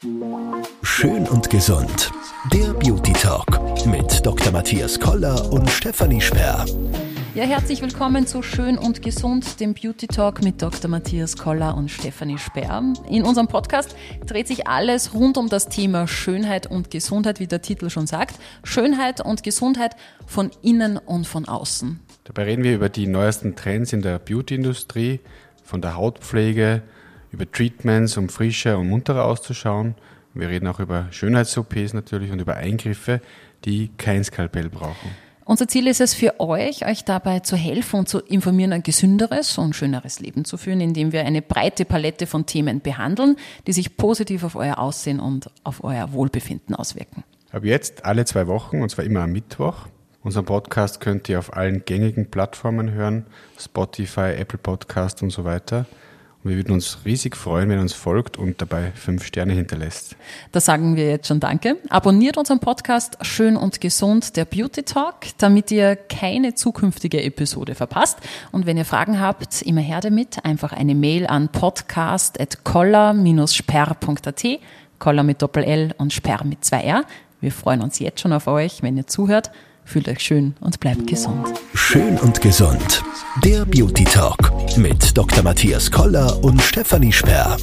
Schön und gesund. Der Beauty Talk mit Dr. Matthias Koller und Stefanie Sperr. Ja, herzlich willkommen zu Schön und Gesund, dem Beauty Talk mit Dr. Matthias Koller und Stefanie Sperr. In unserem Podcast dreht sich alles rund um das Thema Schönheit und Gesundheit, wie der Titel schon sagt. Schönheit und Gesundheit von innen und von außen. Dabei reden wir über die neuesten Trends in der Beauty-Industrie, von der Hautpflege über Treatments, um frischer und munterer auszuschauen. Wir reden auch über Schönheits-OPs natürlich und über Eingriffe, die kein Skalpell brauchen. Unser Ziel ist es für euch, euch dabei zu helfen und zu informieren, ein gesünderes und schöneres Leben zu führen, indem wir eine breite Palette von Themen behandeln, die sich positiv auf euer Aussehen und auf euer Wohlbefinden auswirken. Ab jetzt alle zwei Wochen, und zwar immer am Mittwoch. Unseren Podcast könnt ihr auf allen gängigen Plattformen hören, Spotify, Apple Podcast und so weiter. Wir würden uns riesig freuen, wenn ihr uns folgt und dabei fünf Sterne hinterlässt. Da sagen wir jetzt schon Danke. Abonniert unseren Podcast Schön und Gesund, der Beauty Talk, damit ihr keine zukünftige Episode verpasst. Und wenn ihr Fragen habt, immer her damit. Einfach eine Mail an podcast.koller-sperr.at. Koller mit Doppel-L und Sperr mit zwei R. Wir freuen uns jetzt schon auf euch, wenn ihr zuhört. Fühlt euch schön und bleibt gesund. Schön und gesund. Der Beauty Talk mit Dr. Matthias Koller und Stefanie Sperr.